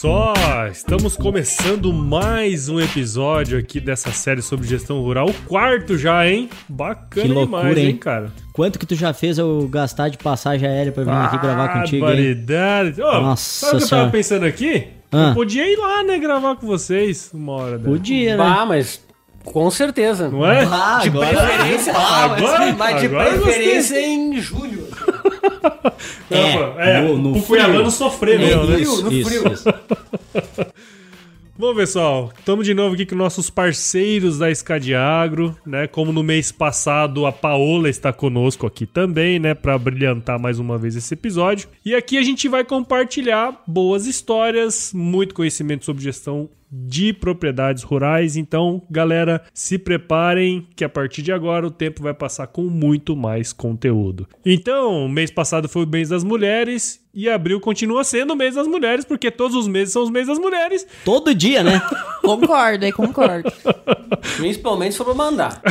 Só, estamos começando mais um episódio aqui dessa série sobre gestão rural, o quarto já, hein? Bacana Que loucura, demais, hein, cara? Quanto que tu já fez eu gastar de passagem aérea pra vir aqui gravar contigo, hein? Barbaridade. Ô, Nossa sabe o que eu tava pensando aqui? Ah. Eu podia ir lá, né, gravar com vocês uma hora dessa. Podia, né? Bah, mas com certeza. Não é? Ah, de agora- preferência, Agora- mas de agora eu preferência em julho. É, é, no- no o Cuiabano sofrer mesmo, né? frio, no Isso, frio. isso. Bom, pessoal, estamos de novo aqui com nossos parceiros da Escadiagro, né? Como no mês passado a Paola está conosco aqui também, né, para brilhantar mais uma vez esse episódio. E aqui a gente vai compartilhar boas histórias, muito conhecimento sobre gestão de propriedades rurais. Então, galera, se preparem que a partir de agora o tempo vai passar com muito mais conteúdo. Então, mês passado foi o mês das mulheres e abril continua sendo o mês das mulheres, porque todos os meses são os meses das mulheres. Todo dia, né? Concordo, aí concordo. Principalmente se for pra mandar.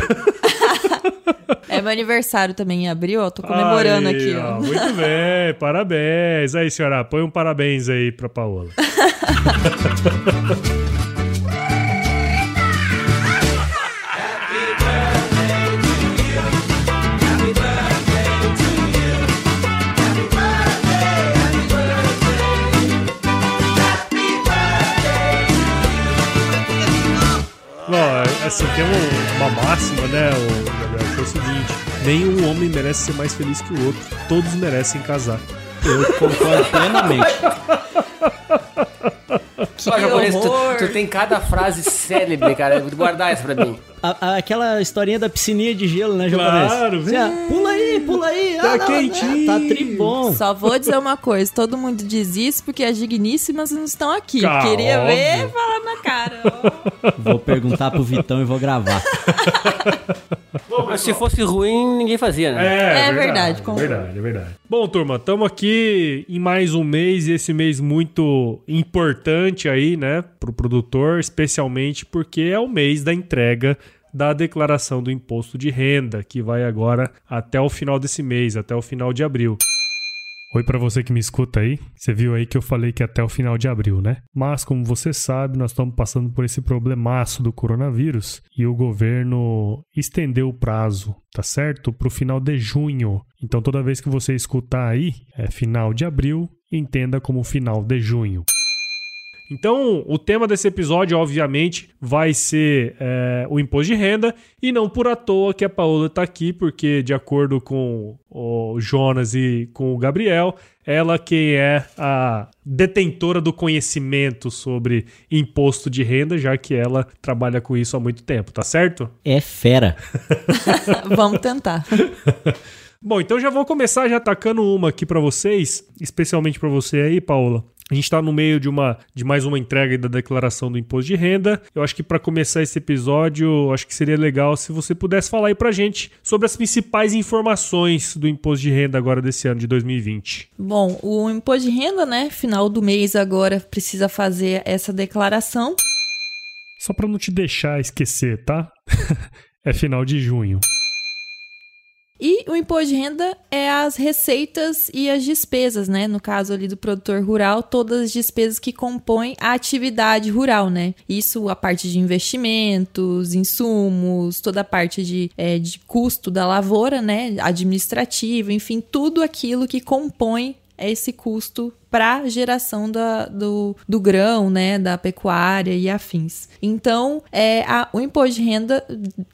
É meu aniversário também em abril, ó. Tô comemorando Aí, aqui, ó. Muito bem, parabéns. Aí, senhora, põe um parabéns aí pra Paola. Assim, tem um- uma máxima, né, o Gabriel, que é o seguinte: nenhum homem merece ser mais feliz que o outro. Todos merecem casar. Eu concordo plenamente. Só japonês, tu, horror. tu tem cada frase célebre, cara. Vou guardar isso pra mim. A- a- aquela historinha da piscininha de gelo, né, japonês? Claro, Assim, ah, pula aí, pula aí. Tá ah, não, quentinho. Tá tribom. Só vou dizer uma coisa: todo mundo diz isso porque as digníssimas não estão aqui. Queria óbvio. ver falar na cara. Vou perguntar pro Vitão e vou gravar. Mas se fosse ruim, ninguém fazia, né? É, É verdade, é verdade, é verdade. Bom, turma, estamos aqui em mais um mês e esse mês muito importante aí, né, pro produtor, especialmente porque é o mês da entrega da declaração do imposto de renda, que vai agora até o final desse mês, até o final de abril. Oi para você que me escuta aí. Você viu aí que eu falei que até o final de abril, né? Mas como você sabe, nós estamos passando por esse problemaço do coronavírus e o governo estendeu o prazo, tá certo? Para o final de junho. Então toda vez que você escutar aí, é final de abril, entenda como final de junho. Então, o tema desse episódio, obviamente, vai ser é, o imposto de renda, e não por à toa que a Paola está aqui, porque, de acordo com o Jonas e com o Gabriel, ela que é a detentora do conhecimento sobre imposto de renda, já que ela trabalha com isso há muito tempo, tá certo? É fera. Vamos tentar. Bom, então já vou começar já atacando uma aqui pra vocês, especialmente pra você aí, Paola. A gente tá no meio de uma de mais uma entrega da declaração do imposto de renda. Eu acho que pra começar esse episódio, acho que seria legal se você pudesse falar aí pra gente sobre as principais informações do imposto de renda agora desse ano de 2020. Bom, o imposto de renda, né? Final do mês agora precisa fazer essa declaração. Só pra não te deixar esquecer, tá? é final de junho. E o imposto de renda é as receitas e as despesas, né? No caso ali do produtor rural, todas as despesas que compõem a atividade rural, né? Isso a parte de investimentos, insumos, toda a parte de, é, de custo da lavoura, né? Administrativo, enfim, tudo aquilo que compõe esse custo para geração da, do, do grão, né, da pecuária e afins. Então, é, a, o imposto de renda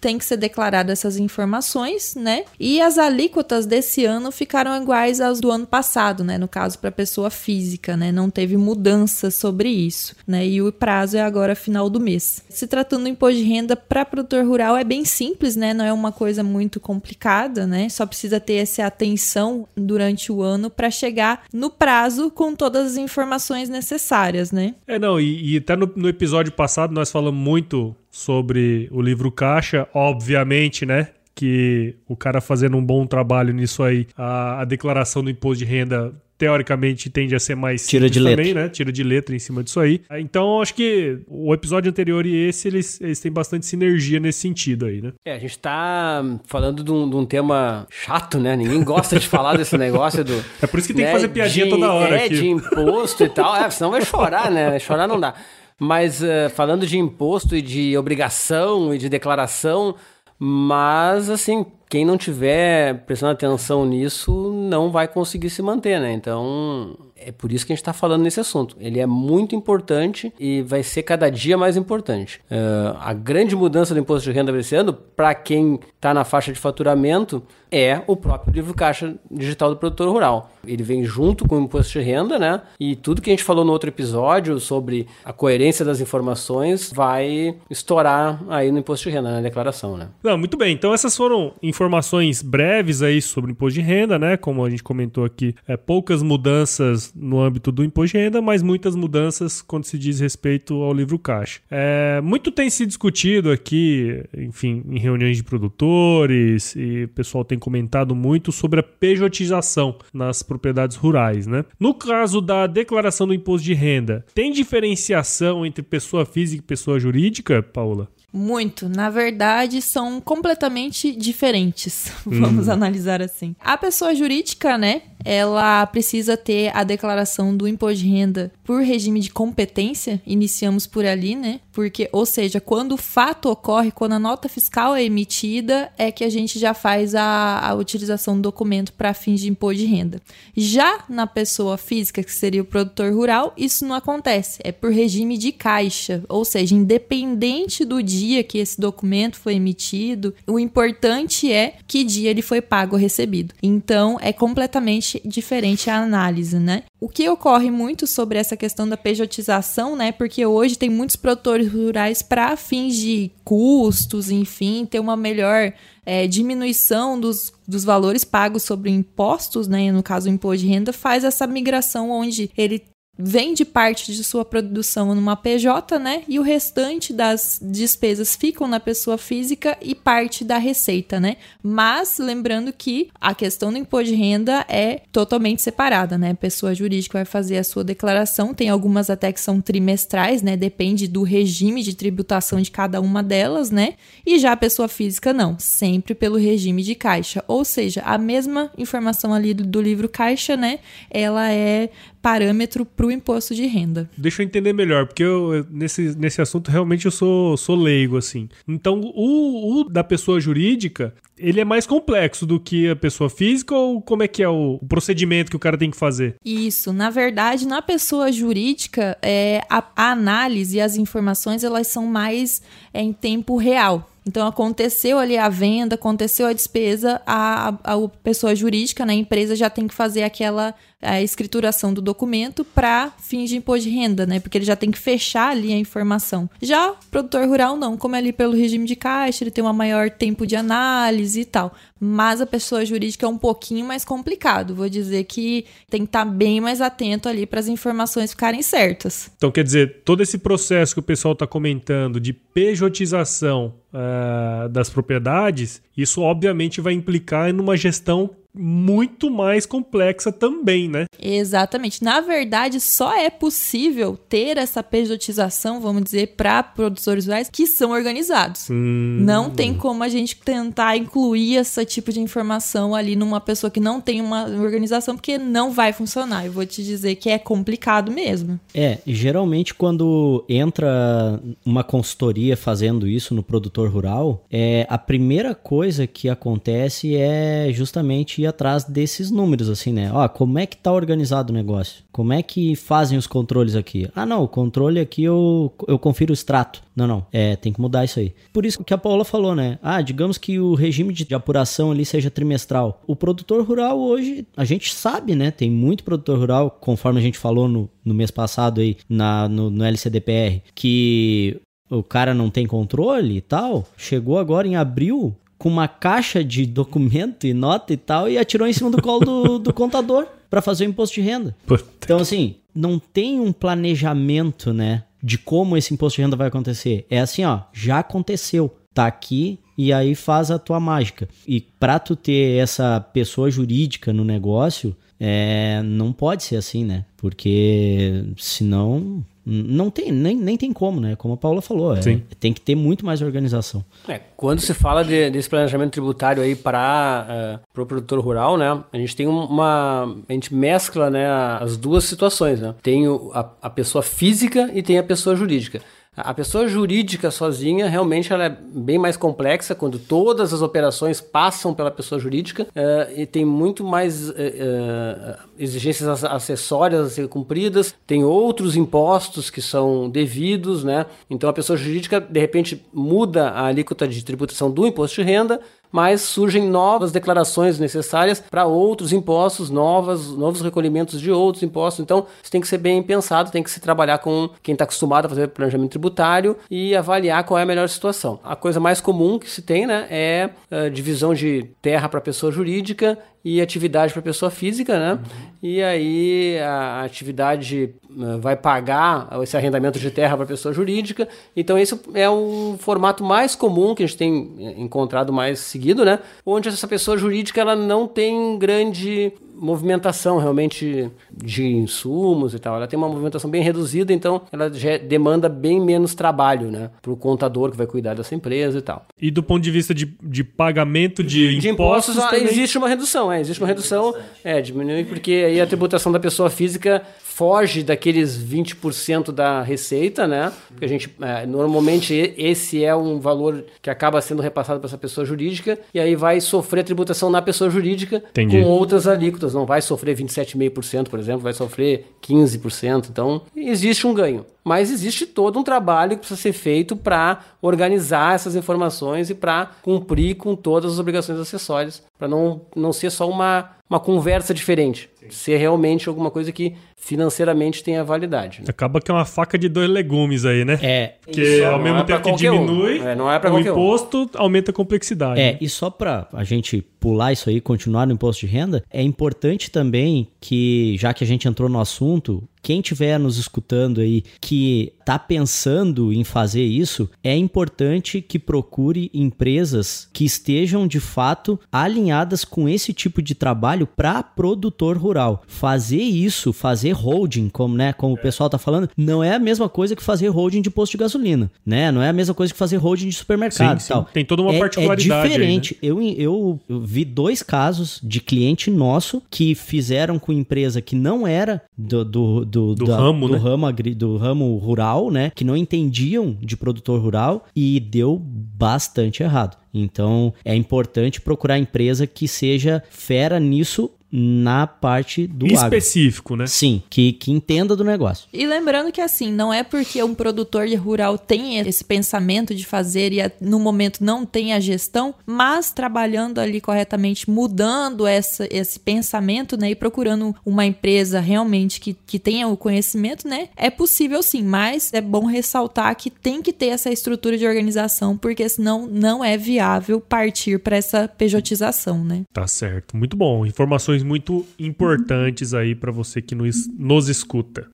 tem que ser declarado essas informações, né? E as alíquotas desse ano ficaram iguais às do ano passado, né? No caso para pessoa física, né? Não teve mudança sobre isso, né? E o prazo é agora final do mês. Se tratando do imposto de renda para produtor rural é bem simples, né? Não é uma coisa muito complicada, né? Só precisa ter essa atenção durante o ano para chegar no prazo com todas as informações necessárias, né? É, não, e, e até no, no episódio passado nós falamos muito sobre o livro Caixa, obviamente, né? Que o cara fazendo um bom trabalho nisso aí, a, a declaração do imposto de renda teoricamente tende a ser mais Tira de também, letra. né? Tira de letra em cima disso aí. Então, acho que o episódio anterior e esse, eles, eles têm bastante sinergia nesse sentido aí, né? É, a gente tá falando de um, de um tema chato, né? Ninguém gosta de falar desse negócio do. É por isso que tem né, que fazer piadinha de- toda hora é, aqui. de imposto e tal. É, senão vai chorar, né? Chorar não dá. Mas eh, falando de imposto e de obrigação e de declaração, mas assim, quem não tiver prestando atenção nisso não vai conseguir se manter, né? Então é por isso que a gente está falando nesse assunto. Ele é muito importante e vai ser cada dia mais importante. Eh, a grande mudança do imposto de renda desse ano, para quem está na faixa de faturamento, é o próprio livro caixa digital do produtor rural. Ele vem junto com o imposto de renda, né? E tudo que a gente falou no outro episódio sobre a coerência das informações vai estourar aí no imposto de renda, na declaração, né? Não, muito bem. Então essas foram informações breves aí sobre o imposto de renda, né? Como a gente comentou aqui, é, poucas mudanças no âmbito do imposto de renda, mas muitas mudanças quando se diz respeito ao livro caixa. É, muito tem se discutido aqui, enfim, em reuniões de produtores e o pessoal tem comentado muito sobre a pejotização nas propriedades rurais, né? No caso da declaração do imposto de renda, tem diferenciação entre pessoa física e pessoa jurídica, Paula? Muito. Na verdade, são completamente diferentes. Vamos analisar assim. A pessoa jurídica, né? Ela precisa ter a declaração do imposto de renda por regime de competência. Iniciamos por ali, né? Porque, ou seja, quando o fato ocorre, quando a nota fiscal é emitida, é que a gente já faz a, a utilização do documento para fins de imposto de renda. Já na pessoa física, que seria o produtor rural, isso não acontece. É por regime de caixa, ou seja, independente do dia que esse documento foi emitido, o importante é que dia ele foi pago ou recebido. Então, é completamente diferente a análise, né? O que ocorre muito sobre essa questão da pejotização, né? Porque hoje tem muitos produtores rurais para fins de custos, enfim, ter uma melhor é, diminuição dos, dos valores pagos sobre impostos, né? No caso, o imposto de renda, faz essa migração onde ele vende parte de sua produção numa PJ, né? E o restante das despesas ficam na pessoa física e parte da receita, né? Mas lembrando que a questão do imposto de renda é totalmente separada, né? A pessoa jurídica vai fazer a sua declaração, tem algumas até que são trimestrais, né? Depende do regime de tributação de cada uma delas, né? E já a pessoa física não, sempre pelo regime de caixa. Ou seja, a mesma informação ali do, do livro caixa, né? Ela é parâmetro para o imposto de renda. Deixa eu entender melhor, porque eu, nesse, nesse assunto realmente eu sou, sou leigo, assim. Então, o, o da pessoa jurídica, ele é mais complexo do que a pessoa física ou como é que é o, o procedimento que o cara tem que fazer? Isso, na verdade, na pessoa jurídica, é, a, a análise e as informações elas são mais é, em tempo real. Então aconteceu ali a venda, aconteceu a despesa, a, a, a pessoa jurídica, né, empresa já tem que fazer aquela escrituração do documento para fins de imposto de renda, né? Porque ele já tem que fechar ali a informação. Já produtor rural não, como é ali pelo regime de caixa, ele tem um maior tempo de análise e tal. Mas a pessoa jurídica é um pouquinho mais complicado. Vou dizer que tem que estar bem mais atento ali para as informações ficarem certas. Então, quer dizer, todo esse processo que o pessoal está comentando de pejotização ah, das propriedades, isso obviamente vai implicar em uma gestão muito mais complexa também, né? Exatamente. Na verdade, só é possível ter essa pejotização, vamos dizer, para produtores rurais que são organizados. Hum, Não tem como a gente tentar incluir esse tipo de informação ali numa pessoa que não tem uma organização, porque não vai funcionar. Eu vou te dizer que é complicado mesmo. É, geralmente quando entra uma consultoria fazendo isso no produtor rural, é a primeira coisa que acontece é justamente ir atrás desses números, assim, né? Ó, como é que tá organizado o negócio? Como é que fazem os controles aqui? Ah, não, o controle aqui eu, eu confiro o extrato. Não, não, é, tem que mudar isso aí. Por isso que a Paula falou, né? Ah, digamos que o regime de, apuração ali seja trimestral. O produtor rural hoje, a gente sabe, né? Tem muito produtor rural, conforme a gente falou no, no mês passado aí, na, no, no LCDPR, que o cara não tem controle e tal. Chegou agora em abril, com uma caixa de documento e nota e tal e atirou em cima do colo do, do contador para fazer o imposto de renda. Puta. Então, assim, não tem um planejamento, né, de como esse imposto de renda vai acontecer. É assim, ó, já aconteceu, tá aqui e aí faz a tua mágica. E para tu ter essa pessoa jurídica no negócio, é, não pode ser assim, né? Porque senão não tem, nem, nem tem como, né? Como a Paula falou, é, tem que ter muito mais organização. É, quando se fala de, desse planejamento tributário aí para uh, o produtor rural, né? A gente tem uma. A gente mescla né, as duas situações, né? Tem o, a, a pessoa física e tem a pessoa jurídica. A pessoa jurídica sozinha, realmente, ela é bem mais complexa quando todas as operações passam pela pessoa jurídica uh, e tem muito mais uh, uh, exigências acessórias a serem cumpridas, tem outros impostos que são devidos, né? Então a pessoa jurídica, de repente, muda a alíquota de tributação do imposto de renda, mas surgem novas declarações necessárias para outros impostos, novas, novos recolhimentos de outros impostos. Então, isso tem que ser bem pensado, tem que se trabalhar com quem está acostumado a fazer planejamento tributário e avaliar qual é a melhor situação. A coisa mais comum que se tem né, é a divisão de terra para pessoa jurídica e atividade para pessoa física, né? Uhum. E aí a atividade eh, vai pagar esse arrendamento de terra para pessoa jurídica. Então esse é o formato mais comum que a gente tem encontrado mais seguido, né? Onde essa pessoa jurídica ela não tem grande movimentação realmente de insumos e tal. Ela tem uma movimentação bem reduzida, então ela demanda bem menos trabalho, né? Para o contador que vai cuidar dessa empresa e tal. E do ponto de vista de, de pagamento de, de impostos, impostos também... existe uma redução, é, existe uma redução, é, diminui porque aí a tributação da pessoa física foge daqueles 20% da receita, né? Porque a gente, é, normalmente, esse é um valor que acaba sendo repassado para essa pessoa jurídica, e aí vai sofrer tributação na pessoa jurídica Entendi. com outras alíquotas. Não vai sofrer 27,5%, por exemplo, vai sofrer 15%. Então, existe um ganho. Mas existe todo um trabalho que precisa ser feito para organizar essas informações e para cumprir com todas as obrigações acessórias, para não, não ser só uma, uma conversa diferente, Sim. ser realmente alguma coisa que financeiramente tenha validade. Né? Acaba que é uma faca de dois legumes aí, né? É. Porque ao mesmo é tempo que diminui um. é, não é o imposto, um. aumenta a complexidade. É, né? e só para a gente pular isso aí, continuar no imposto de renda, é importante também que, já que a gente entrou no assunto, quem estiver nos escutando aí que está pensando em fazer isso, é importante que procure empresas que estejam de fato alinhadas com esse tipo de trabalho para produtor rural. Fazer isso, fazer holding, como, né, como o pessoal está falando, não é a mesma coisa que fazer holding de posto de gasolina, né? Não é a mesma coisa que fazer holding de supermercado sim, sim. tal. Tem toda uma é, particularidade. É diferente. Aí, né? eu, eu, eu vi dois casos de cliente nosso que fizeram com empresa que não era do, do do, do da, ramo, do né? ramo agri, do ramo rural, né? Que não entendiam de produtor rural e deu bastante errado. Então é importante procurar empresa que seja fera nisso na parte do específico, agro. né? Sim, que, que entenda do negócio. E lembrando que assim, não é porque um produtor rural tem esse pensamento de fazer e no momento não tem a gestão, mas trabalhando ali corretamente, mudando essa, esse pensamento, né, e procurando uma empresa realmente que, que tenha o conhecimento, né, é possível sim, mas é bom ressaltar que tem que ter essa estrutura de organização, porque senão não é viável partir para essa pejotização, né? Tá certo, muito bom. Informações muito importantes aí para você que nos, nos escuta.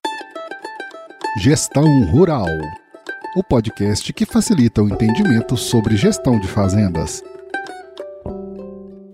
Gestão Rural o podcast que facilita o entendimento sobre gestão de fazendas.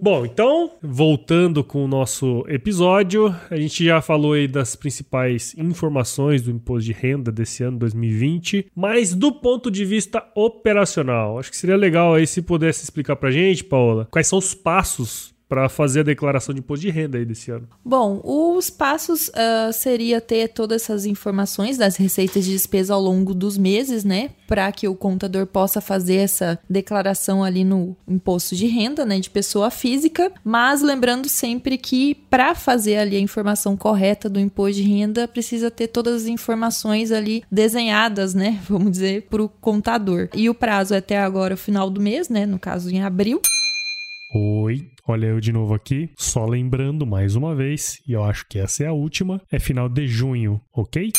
Bom, então, voltando com o nosso episódio, a gente já falou aí das principais informações do imposto de renda desse ano 2020, mas do ponto de vista operacional, acho que seria legal aí se pudesse explicar pra gente, Paola, quais são os passos para fazer a declaração de imposto de renda aí desse ano? Bom, os passos uh, seria ter todas essas informações das receitas de despesa ao longo dos meses, né? Para que o contador possa fazer essa declaração ali no imposto de renda, né? De pessoa física. Mas lembrando sempre que para fazer ali a informação correta do imposto de renda, precisa ter todas as informações ali desenhadas, né? Vamos dizer, para o contador. E o prazo é até agora o final do mês, né? No caso, em abril. Oi, olha eu de novo aqui. Só lembrando mais uma vez, e eu acho que essa é a última, é final de junho, ok?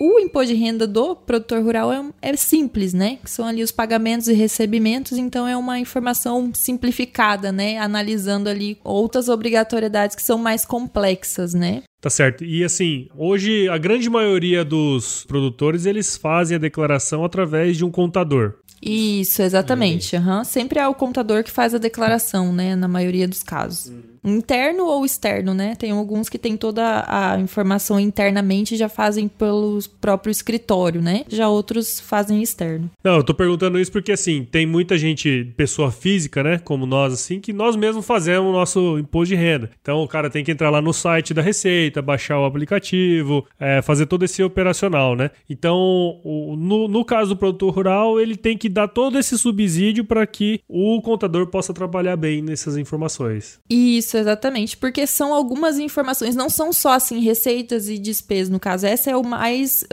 O imposto de renda do produtor rural é, é, simples, né? Que são ali os pagamentos e recebimentos, então é uma informação simplificada, né? Analisando ali outras obrigatoriedades que são mais complexas, né? Tá certo. E assim, hoje a grande maioria dos produtores eles fazem a declaração através de um contador. Isso, exatamente. Uhum. Sempre é o contador que faz a declaração, né? Na maioria dos casos. Uhum. Interno ou externo, né? Tem alguns que tem toda a informação internamente e já fazem pelo próprio escritório, né? Já outros fazem externo. Não, eu tô perguntando isso porque, assim, tem muita gente, pessoa física, né? Como nós, assim, que nós mesmos fazemos o nosso imposto de renda. Então, o cara tem que entrar lá no site da Receita, baixar o aplicativo, é, fazer todo esse operacional, né? Então, o, no, no caso do produtor rural, ele tem que dar todo esse subsídio para que o contador possa trabalhar bem nessas informações. Isso isso, exatamente. Porque são algumas informações, não são só assim, receitas e despesas, no caso. Essa é o mais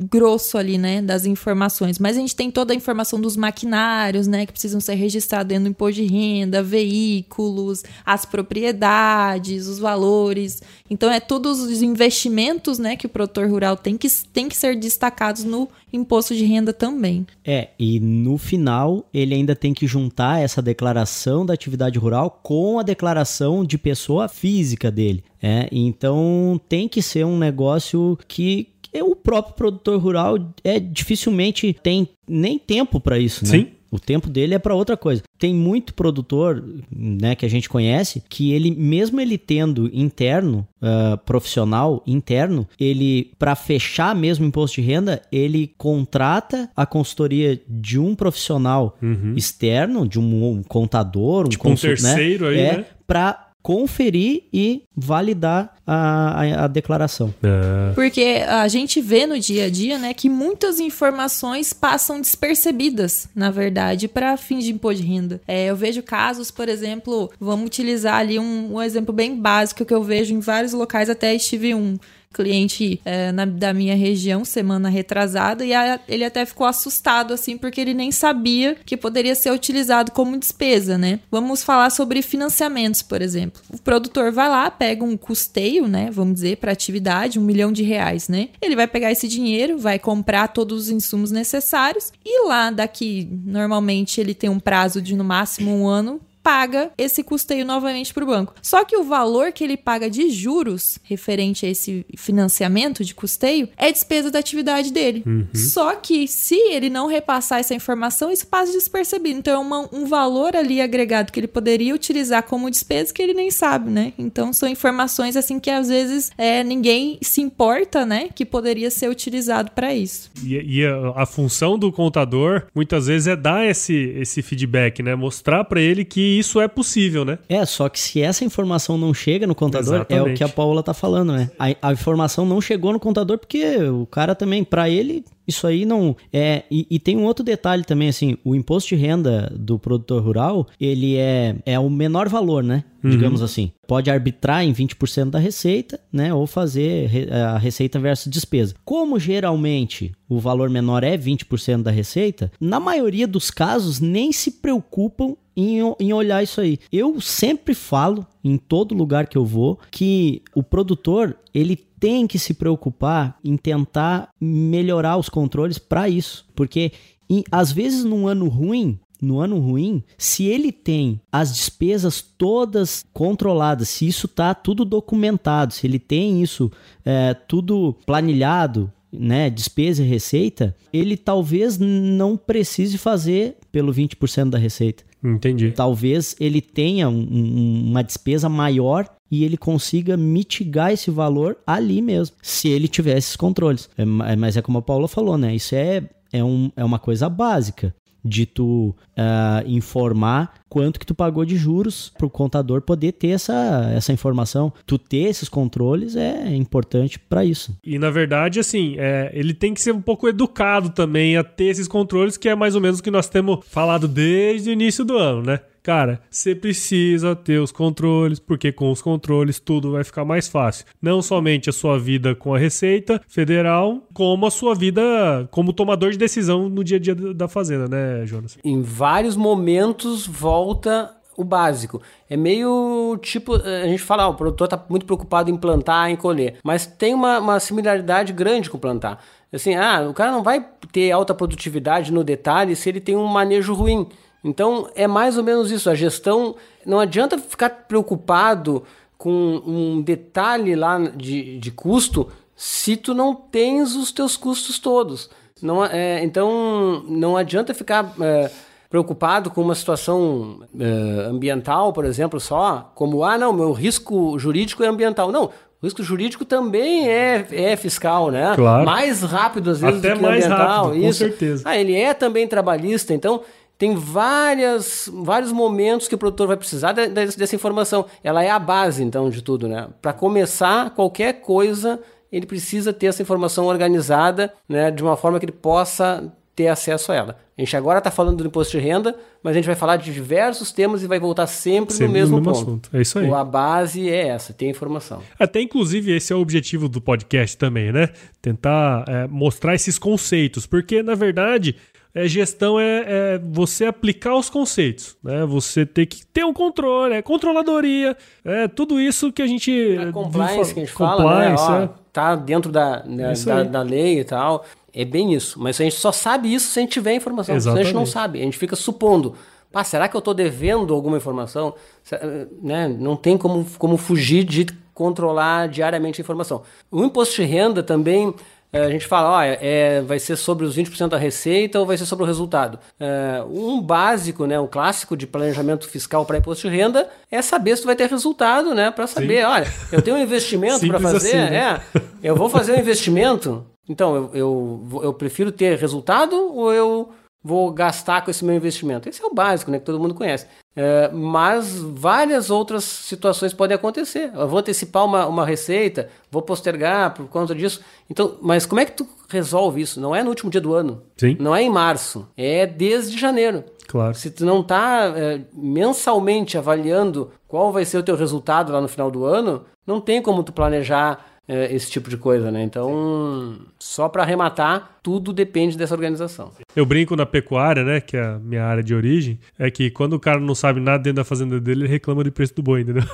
grosso ali, né, das informações. Mas a gente tem toda a informação dos maquinários, né, que precisam ser registrados dentro do imposto de renda, veículos, as propriedades, os valores. Então, é todos os investimentos, né, que o produtor rural tem que, tem que ser destacados no imposto de renda também. É, e no final ele ainda tem que juntar essa declaração da atividade rural com a declaração de pessoa física dele. É, então tem que ser um negócio que o próprio produtor rural é dificilmente tem nem tempo para isso, né? Sim. O tempo dele é para outra coisa. Tem muito produtor, né, que a gente conhece, que ele mesmo ele tendo interno, uh, profissional interno, ele para fechar mesmo imposto de renda, ele contrata a consultoria de um profissional uhum. externo, de um, um contador, um, tipo um né? terceiro né? aí, é, né? Para conferir e validar a, a, a declaração. É. Porque a gente vê no dia a dia, né, que muitas informações passam despercebidas, na verdade, para fins de imposto de renda. É, eu vejo casos, por exemplo, vamos utilizar ali um, um exemplo bem básico que eu vejo em vários locais, até estive um cliente é, na, da minha região semana retrasada e a, ele até ficou assustado assim porque ele nem sabia que poderia ser utilizado como despesa, né? Vamos falar sobre financiamentos, por exemplo. O produtor vai lá, pega um custeio, né? Vamos dizer, para atividade, um milhão de reais, né? Ele vai pegar esse dinheiro, vai comprar todos os insumos necessários e lá daqui, normalmente ele tem um prazo de no máximo um ano paga esse custeio novamente para o banco. Só que o valor que ele paga de juros referente a esse financiamento de custeio é despesa da atividade dele. Uhum. Só que se ele não repassar essa informação, isso passa despercebido. Então é uma, um valor ali agregado que ele poderia utilizar como despesa que ele nem sabe, né? Então são informações assim que às vezes é, ninguém se importa, né? Que poderia ser utilizado para isso. E, e a, a, função do contador muitas vezes é dar esse, esse feedback, né? Mostrar para ele que isso é possível, né? É, só que se essa informação não chega no contador, Exatamente. é o que a Paula tá falando, né? A, a informação não chegou no contador porque o cara também, para ele, isso aí não é. E, e, tem um outro detalhe também, assim: o imposto de renda do produtor rural, ele é, é o menor valor, né? Uhum. Digamos assim. Pode arbitrar em 20% da receita, né? Ou fazer a receita versus despesa. Como geralmente o valor menor é 20% da receita, na maioria dos casos nem se preocupam em, em olhar isso aí. Eu sempre falo, em todo lugar que eu vou, que o produtor, ele tem que se preocupar em tentar melhorar os controles para isso. Porque em, às vezes num ano ruim, no ano ruim, se ele tem as despesas todas controladas, se isso tá tudo documentado, se ele tem isso é, tudo planilhado, né, despesa e receita, ele talvez não precise fazer pelo 20% da receita. Entendi. Talvez ele tenha um, um, uma despesa maior e ele consiga mitigar esse valor ali mesmo, se ele tiver esses controles. É, mas é como a Paula falou, né? Isso é, é, um, é uma coisa básica. De tu uh, informar quanto que tu pagou de juros para o contador poder ter essa, essa informação. Tu ter esses controles é importante para isso. E na verdade, assim, é, ele tem que ser um pouco educado também a ter esses controles, que é mais ou menos o que nós temos falado desde o início do ano, né? Cara, você precisa ter os controles, porque com os controles tudo vai ficar mais fácil. Não somente a sua vida com a Receita Federal, como a sua vida como tomador de decisão no dia a dia da fazenda, né, Jonas? Em vários momentos volta o básico. É meio tipo, a gente fala, ah, o produtor está muito preocupado em plantar, em colher, mas tem uma, uma similaridade grande com plantar. Assim, ah, o cara não vai ter alta produtividade no detalhe se ele tem um manejo ruim. Então é mais ou menos isso. A gestão não adianta ficar preocupado com um detalhe lá de, de custo se tu não tens os teus custos todos. Não, é, então não adianta ficar é, preocupado com uma situação é, ambiental, por exemplo, só como ah não, meu risco jurídico é ambiental. Não, o risco jurídico também é, é fiscal, né? Claro. Mais rápido às vezes Até do que mais ambiental. rápido, isso. com certeza. Ah, ele é também trabalhista, então tem várias, vários momentos que o produtor vai precisar de, de, dessa informação. Ela é a base, então, de tudo, né? Para começar qualquer coisa, ele precisa ter essa informação organizada, né? De uma forma que ele possa ter acesso a ela. A gente agora está falando do imposto de renda, mas a gente vai falar de diversos temas e vai voltar sempre, Sempre no mesmo, no mesmo ponto. assunto. É isso aí. A base é essa, tem informação. Até inclusive esse é o objetivo do podcast também, né? Tentar é, mostrar esses conceitos, porque na verdade é, gestão é, é, você aplicar os conceitos, né? Você ter que ter um controle, é controladoria, é tudo isso que a gente A compliance que a gente fala, né? Ó, é. tá dentro da, né, da, aí. da lei e tal. É bem isso. Mas a gente só sabe isso se a gente tiver informação. Senão a gente não sabe. A gente fica supondo. Ah, será que eu estou devendo alguma informação? Se- Né? Não tem como, como fugir de controlar diariamente a informação. O imposto de renda também, a gente fala, ó, é, vai ser sobre os 20% da receita ou vai ser sobre o resultado. Eh, um básico, né, um clássico de planejamento fiscal para imposto de renda é saber se tu vai ter resultado, né? Para saber, olha, eu tenho um investimento para fazer, assim, né? é, eu vou fazer um investimento, então eu, eu, eu prefiro ter resultado ou eu vou gastar com esse meu investimento? Esse é o básico, né, que todo mundo conhece. É, mas várias outras situações podem acontecer. Eu vou antecipar uma, uma receita, vou postergar por conta disso. Então, mas como é que tu resolve isso? Não é no último dia do ano. Sim. Não é em março. É desde janeiro. Claro. Se tu não está mensalmente avaliando qual vai ser o teu resultado lá no final do ano, não tem como tu planejar é, esse tipo de coisa, né? Então, só para arrematar, tudo depende dessa organização. Eu brinco na pecuária, né? Que é a minha área de origem. É que quando o cara não sabe nada dentro da fazenda dele, ele reclama de preço do boi, entendeu?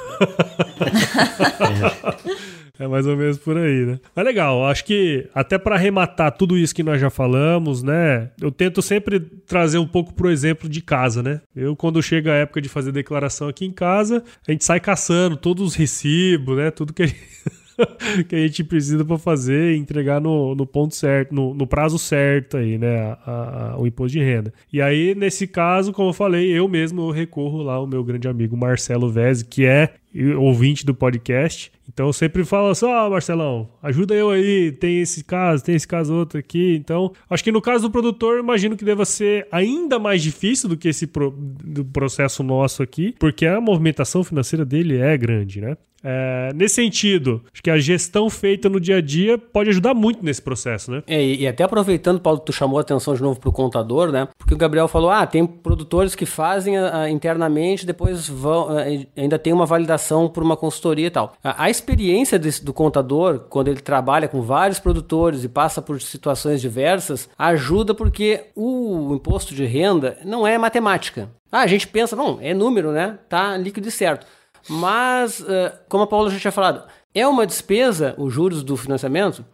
É mais ou menos por aí, né? Mas legal, acho que até para arrematar tudo isso que nós já falamos, né? Eu tento sempre trazer um pouco pro exemplo de casa, né? Eu, quando chega a época de fazer declaração aqui em casa, a gente sai caçando todos os recibos, né? Tudo que a gente, que a gente precisa para fazer e entregar no, no ponto certo, no, no prazo certo aí, né? A- a- o imposto de renda. E aí, nesse caso, como eu falei, eu mesmo eu recorro lá ao meu grande amigo Marcelo Veze, que é ouvinte do podcast. Então eu sempre falo assim: ó, Marcelão, ajuda eu aí, tem esse caso, tem esse caso outro aqui. Então, acho que no caso do produtor, imagino que deva ser ainda mais difícil do que esse pro- do processo nosso aqui, porque a movimentação financeira dele é grande, né? É, nesse sentido, acho que a gestão feita no dia a dia pode ajudar muito nesse processo, né? É, e até aproveitando, Paulo, tu chamou a atenção de novo para o contador, né? Porque o Gabriel falou: ah, tem produtores que fazem ah, internamente, depois vão, ah, e ainda tem uma validação por uma consultoria e tal. A, a experiência desse- do contador, quando ele trabalha com vários produtores e passa por situações diversas, ajuda porque o imposto de renda não é matemática. Ah, a gente pensa, bom, é número, né? Tá líquido e certo. Mas, eh, como a Paula já tinha falado, é uma despesa, os juros do financiamento,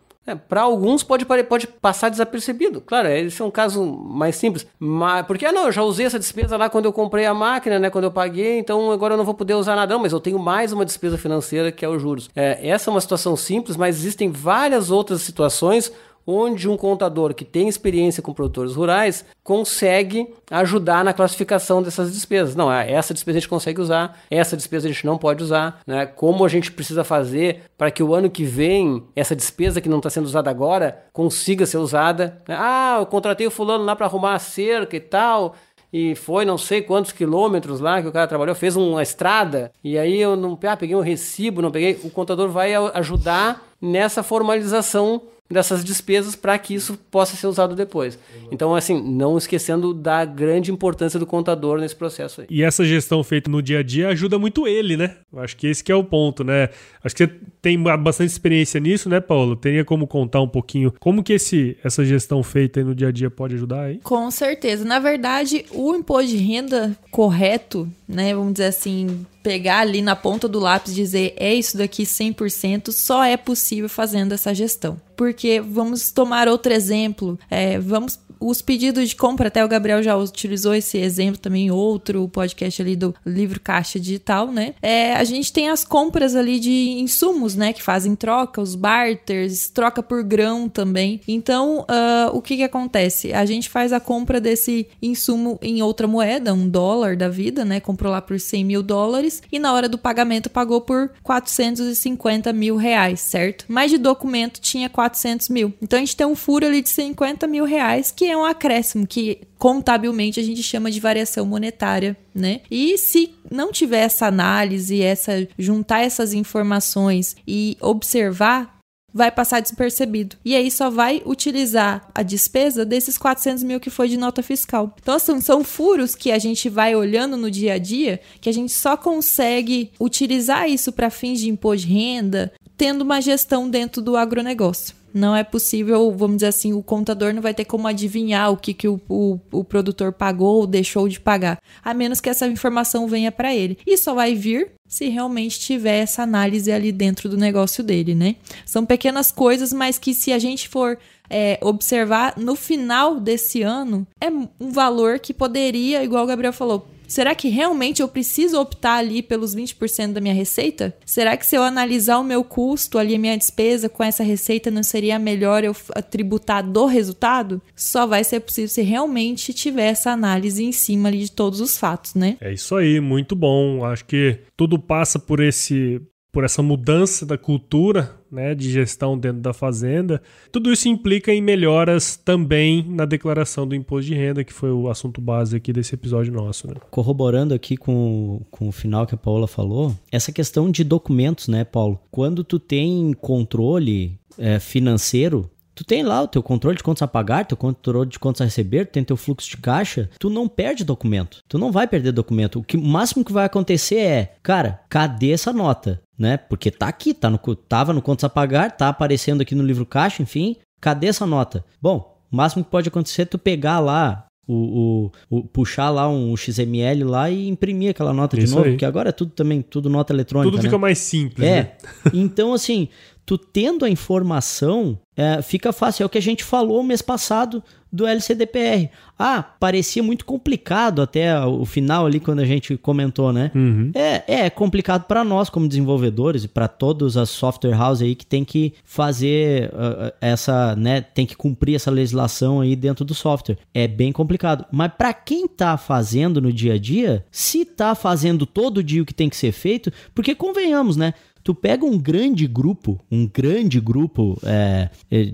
para alguns pode, pode passar desapercebido. Claro, esse é um caso mais simples. Mas, porque, ah, não, eu já usei essa despesa lá quando eu comprei a máquina, né? Quando eu paguei, então agora eu não vou poder usar nada. Não, mas eu tenho mais uma despesa financeira que é os juros. É, essa é uma situação simples, mas existem várias outras situações onde um contador que tem experiência com produtores rurais consegue ajudar na classificação dessas despesas. Não, é, essa despesa a gente consegue usar, essa despesa a gente não pode usar, né? Como a gente precisa fazer para que o ano que vem essa despesa que não está sendo usada agora consiga ser usada. Né? Ah, eu contratei o fulano lá para arrumar a cerca e tal e foi não sei quantos quilômetros lá que o cara trabalhou, fez uma estrada, e aí eu não ah, peguei um recibo, não peguei. O contador vai ajudar nessa formalização dessas despesas para que isso possa ser usado depois. Então, assim, não esquecendo da grande importância do contador nesse processo aí. E essa gestão feita no dia a dia ajuda muito ele, né? Acho que esse que é o ponto, né? Acho que você tem bastante experiência nisso, né, Paulo? Teria como contar um pouquinho como que esse, essa gestão feita no dia a dia pode ajudar aí? Com certeza. Na verdade, o imposto de renda correto, né, vamos dizer assim, pegar ali na ponta do lápis e dizer é isso daqui 100%, só é possível fazendo essa gestão. Porque vamos tomar outro exemplo, é, vamos os pedidos de compra, até o Gabriel já utilizou esse exemplo também outro podcast ali do livro Caixa Digital, né? É, a gente tem as compras ali de insumos, né? Que fazem troca, os barters, troca por grão também. Então, uh, o que que acontece? A gente faz a compra desse insumo em outra moeda, um dólar da vida, né? Comprou lá por 100 mil dólares e na hora do pagamento pagou por 450 mil reais, certo? Mas de documento tinha 400 mil. Então, a gente tem um furo ali de 50 mil reais que é um acréscimo que contabilmente a gente chama de variação monetária, né? E se não tiver essa análise, essa juntar essas informações e observar vai passar despercebido. E aí só vai utilizar a despesa desses 400 mil que foi de nota fiscal. Então, assim, são furos que a gente vai olhando no dia a dia que a gente só consegue utilizar isso para fins de imposto de renda tendo uma gestão dentro do agronegócio não é possível, vamos dizer assim, o contador não vai ter como adivinhar o que, que o, o, o produtor pagou ou deixou de pagar, a menos que essa informação venha para ele. E só vai vir se realmente tiver essa análise ali dentro do negócio dele, né? São pequenas coisas, mas que se a gente for é, observar no final desse ano, é um valor que poderia, igual o Gabriel falou, Será que realmente eu preciso optar ali pelos 20% da minha receita? Será que se eu analisar o meu custo ali, a minha despesa com essa receita, não seria melhor eu tributar do resultado? Só vai ser possível se realmente tiver essa análise em cima ali de todos os fatos, né? É isso aí, muito bom. Acho que tudo passa por esse por essa mudança da cultura né, de gestão dentro da fazenda. Tudo isso implica em melhoras também na declaração do imposto de renda, que foi o assunto base aqui desse episódio nosso. Né? Corroborando aqui com, com o final que a Paula falou, essa questão de documentos, né, Paulo? Quando tu tem controle é, financeiro, Tu tem lá o teu controle de contas a pagar, teu controle de contas a receber, tu tem teu fluxo de caixa, tu não perde documento. Tu não vai perder documento. O, que, o máximo que vai acontecer é, cara, cadê essa nota? Né? Porque tá aqui, tá no, tava no contas a pagar, tá aparecendo aqui no livro caixa, enfim. Cadê essa nota? Bom, o máximo que pode acontecer é tu pegar lá o, o, o, puxar lá um XML lá e imprimir aquela nota Isso de novo, aí. porque agora é tudo também, tudo nota eletrônica. Tudo fica né? mais simples, é. né? então, assim, tu tendo a informação, é, fica fácil. É o que a gente falou mês passado do LCDPR. Ah, parecia muito complicado até o final ali quando a gente comentou, né? Uhum. É, é complicado para nós como desenvolvedores e para todas as software houses aí que tem que fazer uh, essa, né? Tem que cumprir essa legislação aí dentro do software. É bem complicado. Mas para quem tá fazendo no dia a dia, se tá fazendo todo dia o que tem que ser feito, porque convenhamos, né? Tu pega um grande grupo, um grande grupo é, é,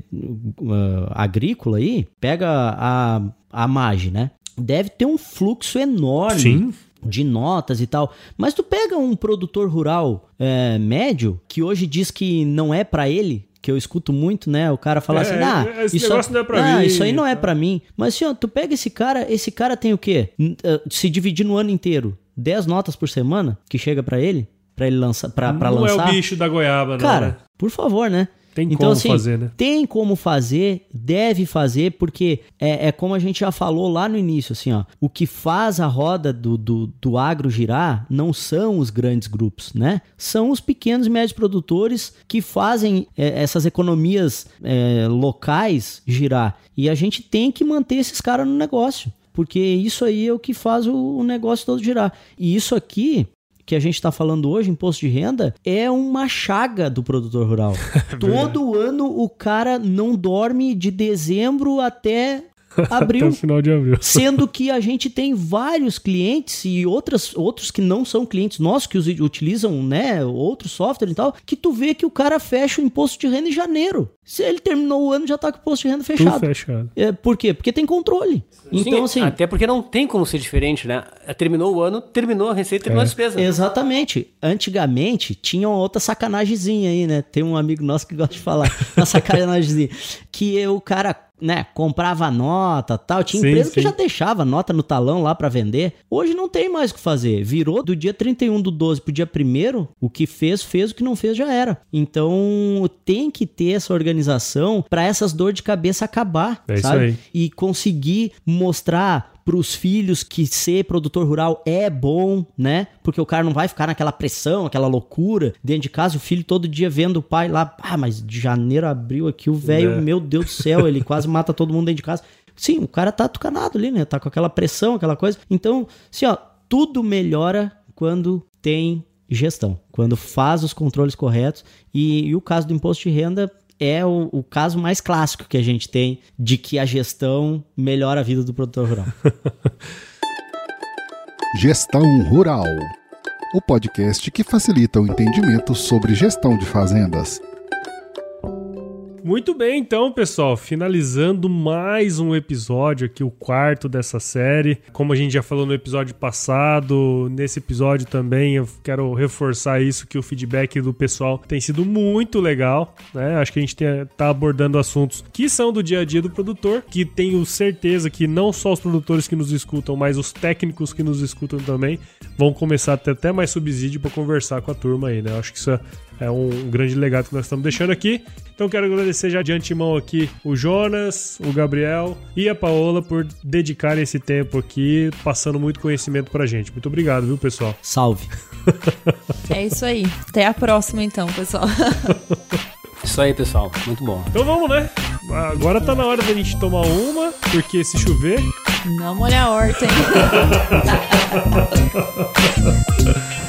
uh, agrícola aí, pega a, a MAGE, né? Deve ter um fluxo enorme. Sim de notas e tal. Mas tu pega um produtor rural é, médio que hoje diz que não é para ele, que eu escuto muito, né? O cara fala é, assim, ah, esse isso, negócio não é pra ah, mim. isso aí não é para mim. Mas assim, ó, tu pega esse cara, esse cara tem o quê? Eh, se dividir no ano inteiro, 10 notas por semana que chega para ele, para ele lançar, para lançar. Não é o bicho da goiaba, não. Cara, né? por favor, né? Tem então, como assim, fazer, né? Tem como fazer, deve fazer, porque é, é, como a gente já falou lá no início, assim, ó. O que faz a roda do, do, do agro girar não são os grandes grupos, né? São os pequenos e médios produtores que fazem é, essas economias é, locais girar. E a gente tem que manter esses caras no negócio. Porque isso aí é o que faz o, o negócio todo girar. E isso aqui que a gente está falando hoje, imposto de renda, é uma chaga do produtor rural. Todo ano o cara não dorme de dezembro até abril. Até o final de abril. Sendo que a gente tem vários clientes e outras, outros que não são clientes nossos, que utilizam né, outros software e tal, que tu vê que o cara fecha o imposto de renda em janeiro. Se ele terminou o ano, já tá com o imposto de renda fechado. Tudo fechado. É, por quê? Porque tem controle. Então, Sim, assim. Até porque não tem como ser diferente, né? Terminou o ano, terminou a receita, terminou É. a despesa. Exatamente. Antigamente tinha uma outra sacanagemzinha aí, né? Tem um amigo nosso que gosta de falar, uma sacanagemzinha. Que o cara, né, comprava nota tal. Tinha Sim, empresa que sim. já deixava nota no talão lá pra vender. Hoje não tem mais o que fazer. Virou do dia 31 do 12 pro dia 1 o que fez, fez, o que não fez já era. Então tem que ter essa organização pra essas dores de cabeça acabar, É isso sabe? aí. e conseguir mostrar para os filhos que ser produtor rural é bom, né? Porque o cara não vai ficar naquela pressão, aquela loucura dentro de casa, o filho todo dia vendo o pai lá, ah, mas de janeiro a abril aqui o velho, É. meu Deus do céu, ele quase mata todo mundo dentro de casa. Sim, o cara tá tucanado ali, né? Tá com aquela pressão, aquela coisa. Então, assim, ó, tudo melhora quando tem gestão, quando faz os controles corretos. E, e o caso do imposto de renda é o, o caso mais clássico que a gente tem de que a gestão melhora a vida do produtor rural. Gestão Rural o podcast que facilita o entendimento sobre gestão de fazendas. Muito bem, então, pessoal, finalizando mais um episódio aqui, o quarto dessa série. Como a gente já falou no episódio passado, nesse episódio também eu quero reforçar isso que o feedback do pessoal tem sido muito legal, né? Acho que a gente tem, tá abordando assuntos que são do dia a dia do produtor, que tenho certeza que não só os produtores que nos escutam, mas os técnicos que nos escutam também vão começar a ter até mais subsídio para conversar com a turma aí, né? Acho que isso é é um grande legado que nós estamos deixando aqui. Então quero agradecer já de antemão aqui o Jonas, o Gabriel e a Paola por dedicarem esse tempo aqui, passando muito conhecimento pra gente. Muito obrigado, viu, pessoal? Salve. É isso aí. Até a próxima, então, pessoal. Isso aí, pessoal. Muito bom. Então vamos, né? Agora tá na hora da gente tomar uma, porque se chover. Não molha a horta, hein?